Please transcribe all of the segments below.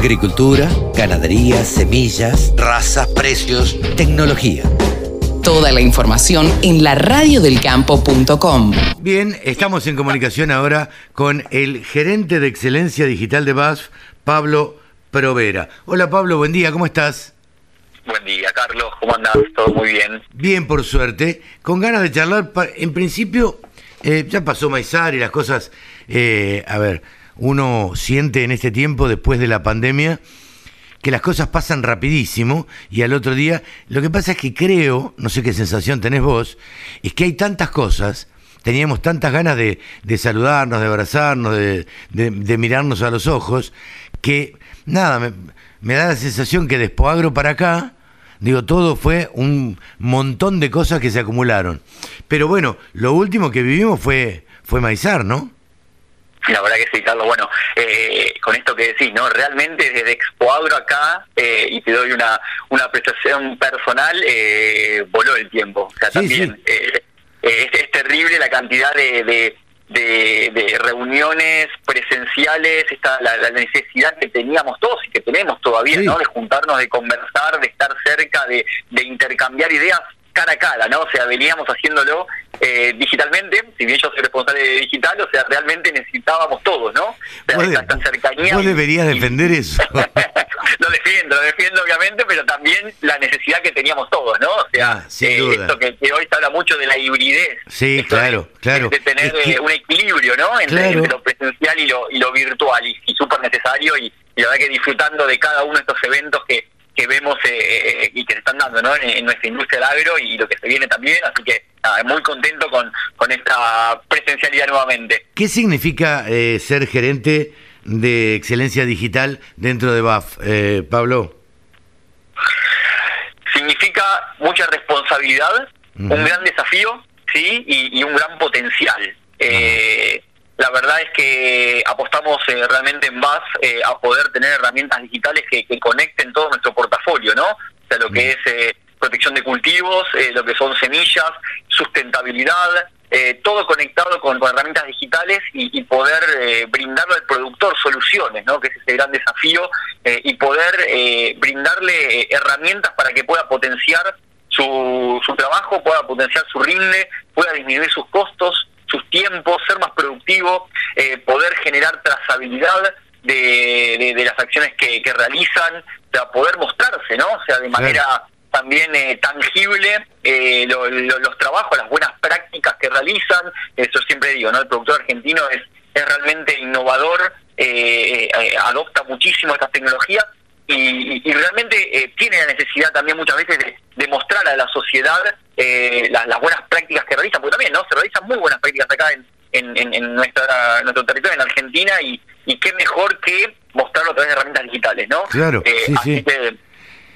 Agricultura, ganadería, semillas, razas, precios, tecnología. Toda la información en la radiodelcampo.com. Bien, estamos en comunicación ahora con el gerente de excelencia digital de BASF, Pablo Provera. Hola Pablo, buen día, ¿cómo estás? Buen día, Carlos, ¿cómo andás? Todo muy bien. Bien, por suerte. Con ganas de charlar, en principio, eh, ya pasó Maizar y las cosas, eh, a ver, uno siente en este tiempo, después de la pandemia, que las cosas pasan rapidísimo y al otro día, lo que pasa es que creo, no sé qué sensación tenés vos, es que hay tantas cosas, teníamos tantas ganas de, saludarnos, de abrazarnos, de, mirarnos a los ojos, que nada, me, da la sensación que de Espoagro para acá, digo, todo fue un montón de cosas que se acumularon. Pero bueno, lo último que vivimos fue, fue Maizar, ¿no? La verdad que sí, Carlos. Bueno, eh, con esto que decís, ¿no? Realmente desde Expoagro acá, eh, y te doy una, una apreciación personal, eh, voló el tiempo. O sea, Sí, también sí. eh, eh, es, es terrible la cantidad de, de, de- de reuniones presenciales, esta, la, la necesidad que teníamos todos y que tenemos todavía, Sí. ¿no? De juntarnos, de conversar, de estar cerca, de, de intercambiar ideas cara a cara, ¿no? O sea, veníamos haciéndolo eh, digitalmente, si bien yo soy responsable de digital, o sea, realmente necesitábamos todos, ¿no? Vos, esta, de- esta cercanía. vos y- deberías defender eso. lo defiendo, lo defiendo obviamente, pero también la necesidad que teníamos todos, ¿no? O sea, Ah, sin eh, duda. esto que, que hoy se habla mucho de la hibridez. Sí, claro, de, claro. De tener Es que- eh, un equilibrio, ¿no? Entre, Claro. entre lo presencial y lo, y lo virtual, y, y súper necesario, y, y la verdad que disfrutando de cada uno de estos eventos que, que vemos eh, eh, y que se están dando, ¿no? En, en nuestra industria del agro y lo que se viene también, así que nada, muy contento con, con esta presencialidad nuevamente. ¿Qué significa eh, ser gerente de excelencia digital dentro de BAF, eh, Pablo? significa mucha responsabilidad, un gran desafío, sí, y, y un gran potencial. Eh, la verdad es que apostamos eh, realmente en BAS eh, a poder tener herramientas digitales que, que conecten todo nuestro portafolio, ¿no? O sea, lo que es eh, protección de cultivos, eh, lo que son semillas, sustentabilidad, eh, todo conectado con, con herramientas digitales y, y poder eh, brindarle al productor soluciones, ¿no? que es ese gran desafío, eh, y poder eh, brindarle herramientas para que pueda potenciar su, su trabajo, pueda potenciar su rinde, pueda disminuir sus costos, sus tiempos, ser más productivo, poder generar trazabilidad de, de- de las acciones que, que realizan, sea, poder mostrarse, ¿no? O sea, de manera también eh, tangible eh, lo- lo- los trabajos, las buenas prácticas que realizan. Eso siempre digo, ¿no? El productor argentino es, es realmente innovador, eh, eh, adopta muchísimo estas tecnologías y, y- realmente eh, tiene la necesidad también muchas veces de, de mostrar a la sociedad eh, las, las buenas prácticas que realizan, porque también no se realizan muy buenas prácticas acá en, en, en- en nuestra, en nuestro territorio, en Argentina, y, y qué mejor que mostrarlo a través de herramientas digitales, ¿no? Claro, Eh, sí, así sí. que,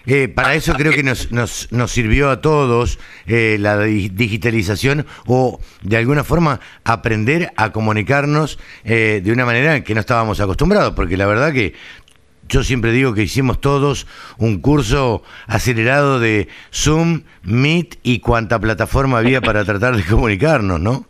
Eh, para eso creo que nos, nos, nos sirvió a todos eh, la di- digitalización o de alguna forma aprender a comunicarnos eh, de una manera que no estábamos acostumbrados, porque la verdad que yo siempre digo que hicimos todos un curso acelerado de Zoom, Meet y cuanta plataforma había para tratar de comunicarnos, ¿no?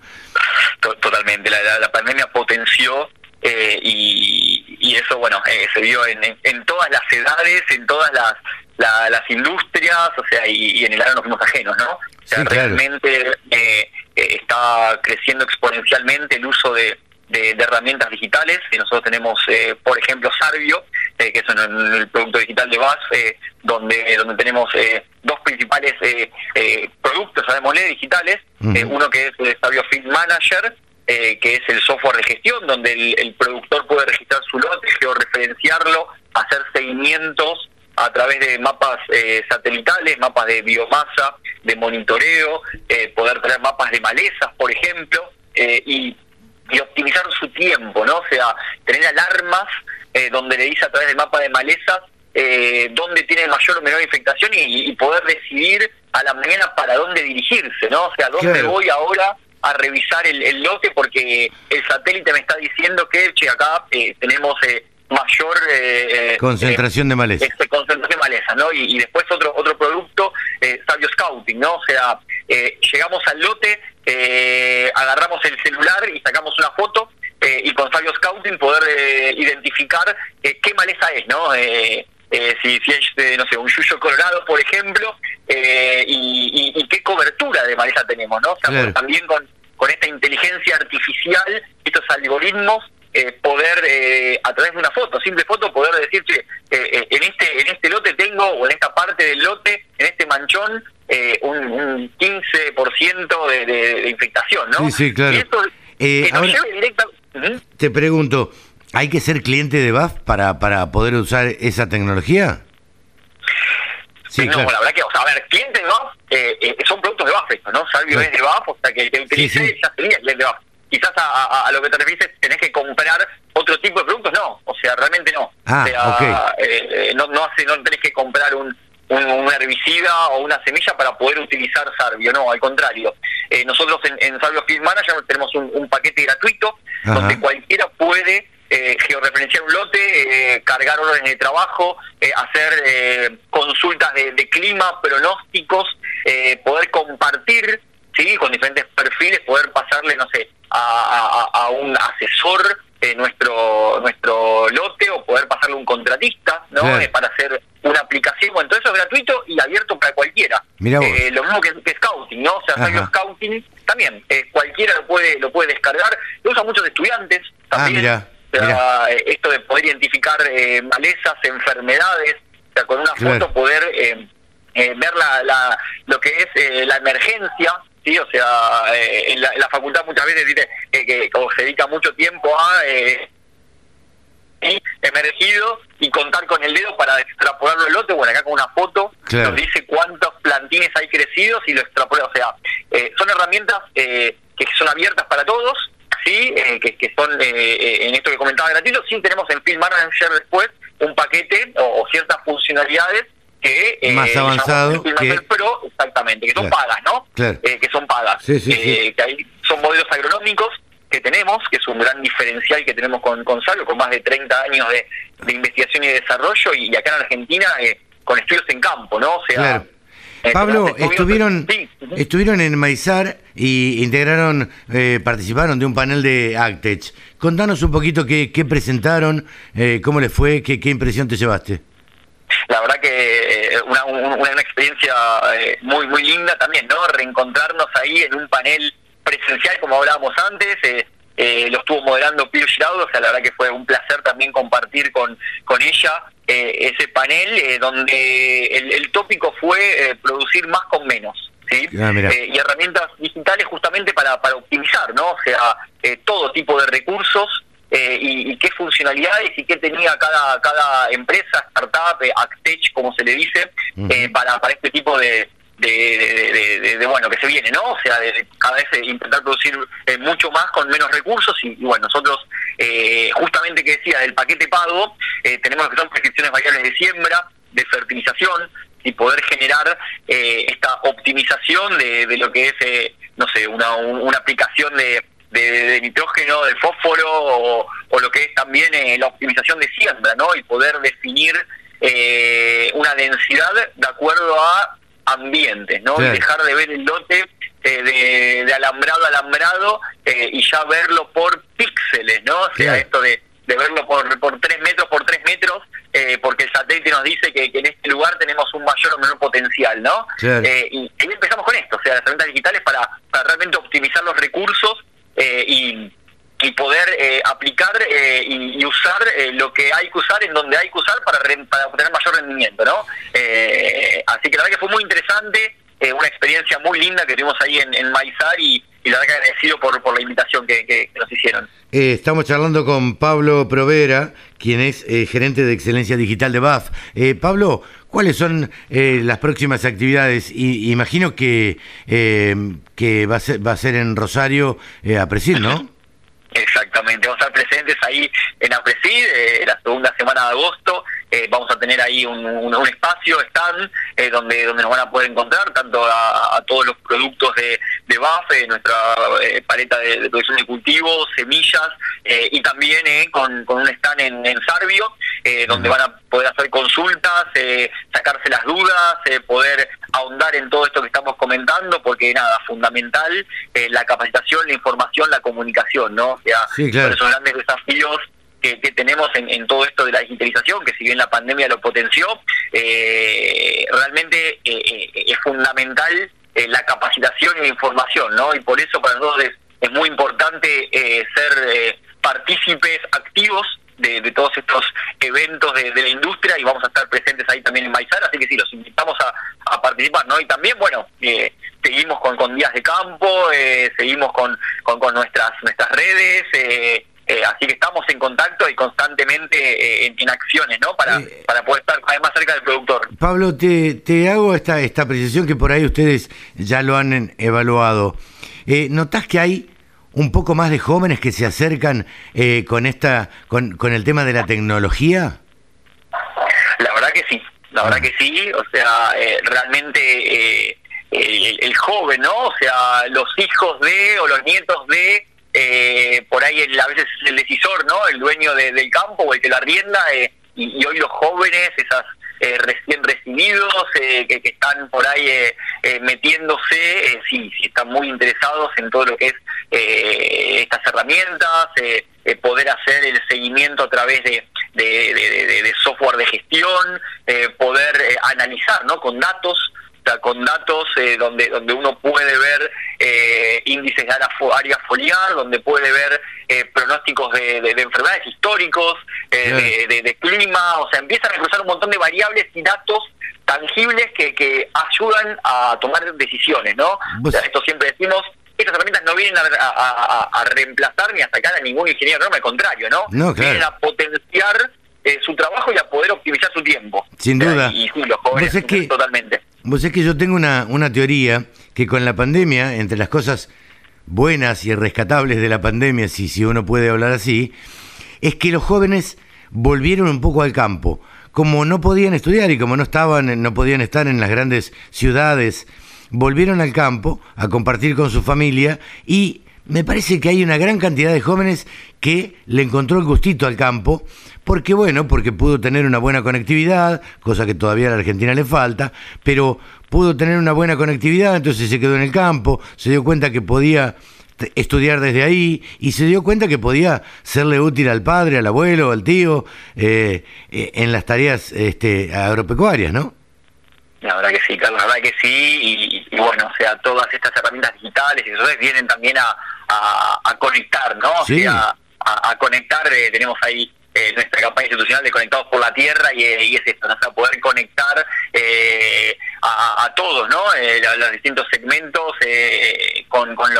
To- Totalmente, la, la- la pandemia potenció eh, y, y eso, bueno, eh, se vio en, en- en todas las edades, en todas las, la- las industrias, o sea, y, y en el área nos fuimos ajenos, ¿no? O sea, Sí, claro. realmente eh, eh, está creciendo exponencialmente el uso de, de- de herramientas digitales. Y nosotros tenemos, eh, por ejemplo, Sarvio, eh, que es el producto digital de BAS, eh, donde, donde tenemos eh, dos principales eh, eh, productos, llamémosle, digitales. Uno que es el Sabio Feed Manager, que es el software de gestión, donde el, el productor puede registrar su lote, georreferenciarlo, hacer seguimientos a través de mapas eh, satelitales, mapas de biomasa, de monitoreo, eh, poder tener mapas de malezas, por ejemplo, eh, y, y optimizar su tiempo, ¿no? O sea, tener alarmas eh, donde le dice a través del mapa de malezas eh, dónde tiene mayor o menor infectación y, y poder decidir a la mañana para dónde dirigirse, ¿no? O sea, dónde Claro. voy ahora a revisar el, el lote porque el satélite me está diciendo que, che, acá eh, tenemos eh, mayor... eh, Concentración de maleza. este, concentración de maleza, ¿no? Y, y después otro otro producto, eh, Sabio Scouting, ¿no? O sea, eh, llegamos al lote, eh, agarramos el celular y sacamos una foto, y con Sabio Scouting poder identificar qué maleza es, ¿no? si, si es, no sé, un yuyo colorado, por ejemplo, y, qué cobertura de maleza tenemos, ¿no? O sea, también con, con esta inteligencia artificial, estos algoritmos, poder a través de una foto, simple foto, poder decir, che, en este en este lote tengo, o en esta parte del lote, en este manchón, eh, un, un 15% de, de, de, infectación, ¿no? Sí, sí, claro. Eh, ahora, Te pregunto, ¿hay que ser cliente de BAF para, para poder usar esa tecnología? Sí, no, la verdad que, o sea, a ver, cliente de BAF eh, eh, son productos de BAF, esto, ¿no? Salvio es de BAF, o sea, que te utilice sí, sí. ya sería cliente de BAF. Quizás a, a, a, lo que te refieres tenés que comprar otro tipo de productos, no, o sea, realmente no. Ah, o sea, okay. eh, no, no, hace, no tenés que comprar un, un, un, herbicida o una semilla para poder utilizar Sarvio, no, al contrario. Eh, nosotros en, en Sarvio Field Manager tenemos un, un paquete gratuito Ajá. donde cualquiera puede eh, georreferenciar un lote, eh, cargar órdenes de trabajo, eh, hacer eh, consultas de, de, clima, pronósticos, eh, poder compartir sí con diferentes perfiles, poder pasarle, no sé, a, a, a un asesor eh, nuestro nuestro lote o poder pasarle a un contratista, ¿no? Eh, para hacer una aplicación. Bueno, todo eso es gratuito y abierto para cualquiera. Eh, lo mismo que, que, Scouting, ¿no? O sea, Sabio Scouting también. Eh, cualquiera lo puede lo puede descargar. Lo usan muchos estudiantes también. Ah, o sea, eh, esto de poder identificar eh, malezas, enfermedades, o sea, con una claro. foto poder eh, ver la, la, lo que es la emergencia, sí, o sea, eh, en, la, en, la, facultad muchas veces dice eh, que como se dedica mucho tiempo a eh, emergido y contar con el dedo para extrapolarlo el lote, bueno, acá con una foto claro. nos dice cuántos plantines hay crecidos y lo extrapola, o sea, eh, son herramientas eh, que son abiertas para todos, sí, eh, que, que, son en esto que comentaba gratuito, sí tenemos en Field Manager después un paquete o, o ciertas funcionalidades que eh, más avanzado que... pero exactamente que son claro. pagas no claro. eh, que son pagas sí, sí, eh, sí. que hay, son modelos agronómicos que tenemos que es un gran diferencial que tenemos con, con Salvo con más de 30 años de, de investigación y desarrollo y, y acá en Argentina eh, con estudios en campo no o sea claro. Pablo, estuvieron sí. estuvieron en Maizar y integraron, eh, participaron de un panel de Actech. Contanos un poquito qué, qué presentaron, eh, cómo les fue, qué, qué impresión te llevaste la verdad que una, una, una experiencia eh, muy muy linda también, ¿no? Reencontrarnos ahí en un panel presencial como hablábamos antes, eh, eh, lo estuvo moderando Pio Giraudo, o sea, la verdad que fue un placer también compartir con, con ella eh, ese panel eh, donde el, el, tópico fue eh, producir más con menos. ¿sí? Ah, y herramientas digitales justamente para, para optimizar, ¿no? O sea, todo tipo de recursos eh, y, y, qué funcionalidades y qué tenía cada cada empresa, startup, eh, Actech, como se le dice, uh -huh. eh, para, para este tipo de de, de, de, de, bueno que se viene, ¿no? O sea, de, cada vez intentar producir eh, mucho más con menos recursos y, bueno, nosotros eh, justamente que decía del paquete pago, eh, tenemos lo que son prescripciones variables de siembra, de fertilización y poder generar eh, esta optimización de, de lo que es, eh, no sé, una, una aplicación de de, de, nitrógeno, del fósforo o, o, lo que es también eh, la optimización de siembra, ¿no? Y poder definir eh, una densidad de acuerdo a ambientes, ¿no? Y dejar de ver el lote eh, de, de, alambrado a alambrado eh, y ya verlo por píxeles, ¿no? O sea, esto de, de, verlo por, por 3 metros por 3 metros, eh, porque el satélite nos dice que, que, en este lugar tenemos un mayor o menor potencial, ¿no? Eh, y ahí empezamos con esto, o sea, las herramientas digitales para, para realmente optimizar los recursos eh, y, y, poder eh, aplicar eh, y, y, usar eh, lo que hay que usar en donde hay que usar para, para obtener mayor rendimiento, ¿no? Así que la verdad que fue muy interesante, eh, una experiencia muy linda que tuvimos ahí en, en Maizar y, y, la verdad que agradecido por, por la invitación que, que, que nos hicieron. Eh, estamos charlando con Pablo Provera, quien es eh, gerente de excelencia digital de BAF. Eh, Pablo, ¿cuáles son eh, las próximas actividades? Y, imagino que, que va, a ser, va a ser en Rosario a Presil, ¿no? Exactamente, vamos a estar presentes ahí en Apresid, la segunda semana de agosto, eh, vamos a tener ahí un, espacio, stand, eh, donde, donde nos van a poder encontrar tanto a, todos los productos de, de BAF, nuestra paleta de, producción de cultivos, semillas, y también con, con un stand en, en Sarvio, donde van a poder hacer consultas, sacarse las dudas, poder ahondar en todo esto que estamos comentando, porque nada, fundamental la capacitación, la información, la comunicación, ¿no? O sea, esos grandes desafíos que, tenemos en, todo esto de la digitalización, que si bien la pandemia lo potenció, eh, realmente eh, eh, es fundamental la capacitación y la información, ¿no? Y por eso para nosotros es, muy importante ser partícipes activos de, todos estos eventos de, la industria y vamos a estar presentes ahí también en Maizar, así que sí, los invitamos a, participar, ¿no? Y también, bueno, seguimos con, con días de campo, seguimos con, con, con, nuestras, nuestras redes, eh, eh, así que estamos en contacto y constantemente eh, en, acciones, ¿no? Para, eh, para poder estar más cerca del productor. Pablo, te, te hago esta, esta apreciación que por ahí ustedes ya lo han evaluado. ¿Notás que hay un poco más de jóvenes que se acercan con, esta, con, con el tema de la tecnología? La verdad que sí, la verdad que sí. O sea, realmente el, el joven, ¿no? O sea, los hijos de o los nietos de eh, por ahí a veces es el decisor, ¿no? El dueño del campo o el que la arrienda, eh, y, hoy los jóvenes, esas eh, recién recibidos eh, que, están por ahí metiéndose, sí, sí, están muy interesados en todo lo que es estas herramientas, poder hacer el seguimiento a través de, de software de gestión, poder analizar, ¿no? Con datos con datos eh, donde donde uno puede ver eh, índices de área foliar, donde puede ver eh, pronósticos de, enfermedades históricos, de, clima, o sea, empiezan a cruzar un montón de variables y datos tangibles que, que ayudan a tomar decisiones, ¿no? esto siempre decimos, estas herramientas no vienen a, reemplazar ni a sacar a ningún ingeniero, no, al contrario, ¿no? no Vienen a potenciar su trabajo y a poder optimizar su tiempo. Sin duda. Y, los jóvenes, totalmente. Vos es que yo tengo una, una teoría que con la pandemia, entre las cosas buenas y rescatables de la pandemia, si, si uno puede hablar así, es que los jóvenes volvieron un poco al campo. Como no podían estudiar y como no estaban, no podían estar en las grandes ciudades, volvieron al campo a compartir con su familia y me parece que hay una gran cantidad de jóvenes que le encontró el gustito al campo, porque bueno, porque pudo tener una buena conectividad, cosa que todavía a la Argentina le falta, pero pudo tener una buena conectividad, entonces se quedó en el campo, se dio cuenta que podía estudiar desde ahí y se dio cuenta que podía serle útil al padre, al abuelo, al tío, eh, eh, en las tareas este, agropecuarias, ¿no? La verdad que sí, Carlos, la verdad que sí, y, bueno, o sea, todas estas herramientas digitales y eso vienen también a, a, conectar, ¿no? O sea, a, conectar, eh, tenemos ahí eh, nuestra campaña institucional de Conectados por la Tierra y, eh, y es esto, ¿no? o sea, poder conectar a, todos, ¿no? los, distintos segmentos con, con,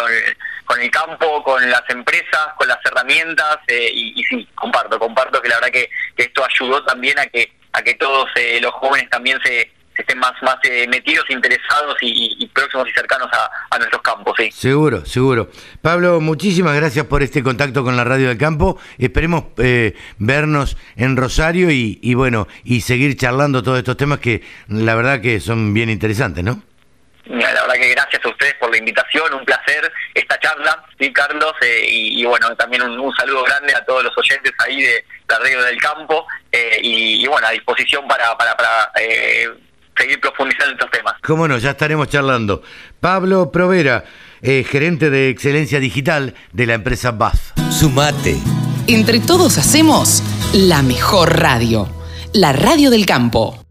con el campo, con las empresas, con las herramientas y, y, sí, comparto, comparto que la verdad que, que esto ayudó también a que a que todos los jóvenes también se estén más, más eh, metidos, interesados y, próximos y cercanos a, nuestros campos. ¿sí? Seguro, seguro. Pablo, muchísimas gracias por este contacto con la Radio del Campo. Esperemos eh, vernos en Rosario y, bueno, y seguir charlando todos estos temas que la verdad que son bien interesantes, ¿no? La verdad que gracias a ustedes por la invitación, un placer esta charla, sí, Carlos, eh, y, bueno, también un, saludo grande a todos los oyentes ahí de la Radio del Campo, y, bueno, a disposición para, para, para seguir profundizando en estos temas. Cómo no, ya estaremos charlando. Pablo Provera, eh, gerente de excelencia digital de la empresa BAF. Sumate. Entre todos hacemos la mejor radio, la radio del campo.